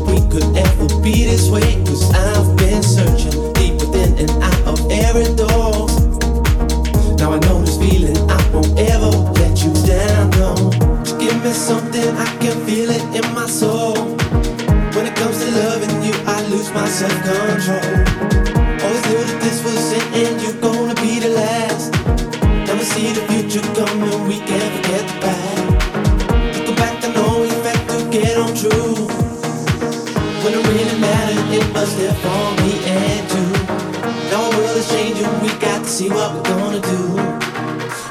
we could ever be this way. Cause I've been searching deep within and out of every door. Now I know this feeling, I won't ever let you down. No, just give me something, I can feel it in my soul. When it comes to loving you, I lose my self control. for me and world is changing, we got to see what we're gonna do.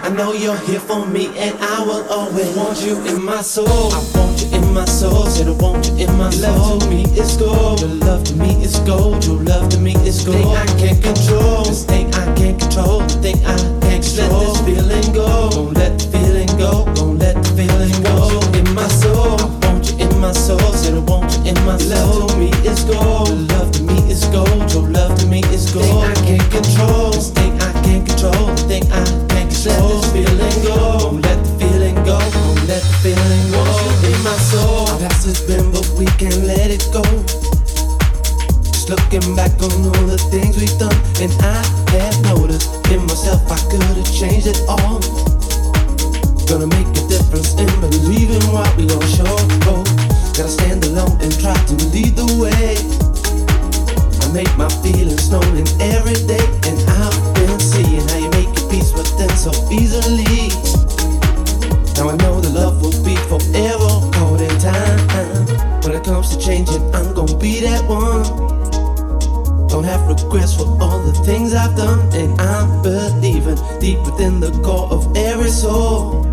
I know you're here for me, and I will always want you in my soul. I want you in my soul, said I want you in my soul. Love to me is gold, your love to me is gold, your love to me is gold. Thing I can't control, this thing I can't control, the thing I can't control. Let this feeling go, don't let much love to me is gold. Love to me is gold. Your love to me is gold. Thing I can't control. This thing I can't control. The thing I can't control. Let this feeling go. Won't let the feeling go. Won't let the feeling go. In my soul. Our past has been, but we can't let it go. Just looking back on all the things we've done, and I have noticed in myself I could have changed it all. Gonna make a difference in believing what we all sure. Gotta stand and try to lead the way. I make my feelings known in every day, and I've been seeing how you make your peace with them so easily. Now I know the love will be forever caught in time. When it comes to changing, I'm gonna be that one. Don't have regrets for all the things I've done, and I'm believing deep within the core of every soul.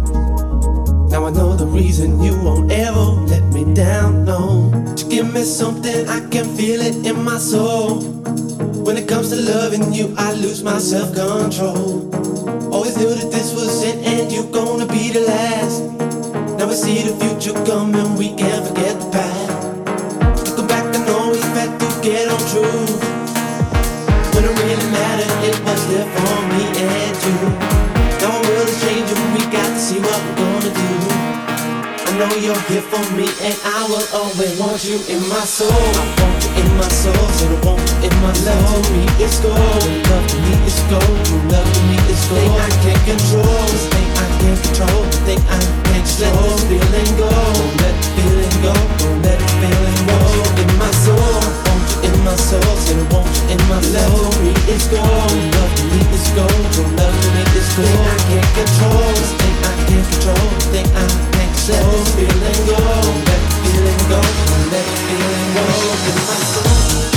Now I know the reason you won't ever let me down low. You give me something, I can feel it in my soul. When it comes to loving you, I lose my self control. Always knew that this was it, and you're gonna be the last. Now we see the future coming, we can't forget the past. know you're here for me and I will always want you in my soul. I want you in my soul, so I want you in my love. To me it's gold, love to me is gold, Your love to me it's gold. Thing I can't control, this thing I can't control, The thing I can't control. Let this feeling go, don't let the feeling go, don't let the feeling go. In my soul, I want you in my soul, so I want you in my love. To me it's gold, love to me is gold, Your love to me it's gold. Thing I can't control, this thing I can't control, The thing I let this feeling go, let feeling go, let feeling go. in my soul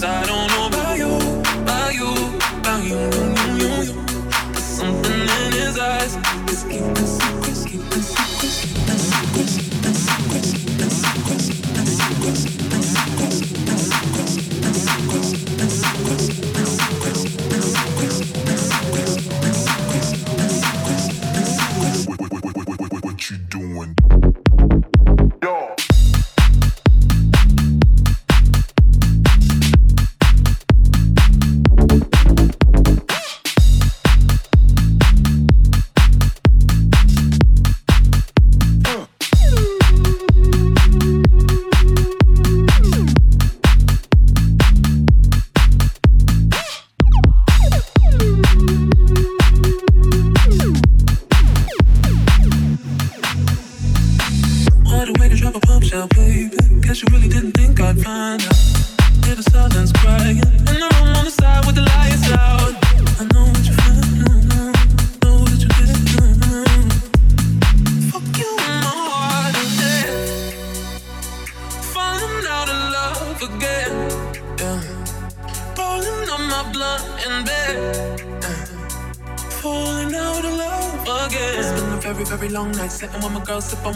I don't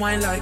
wine like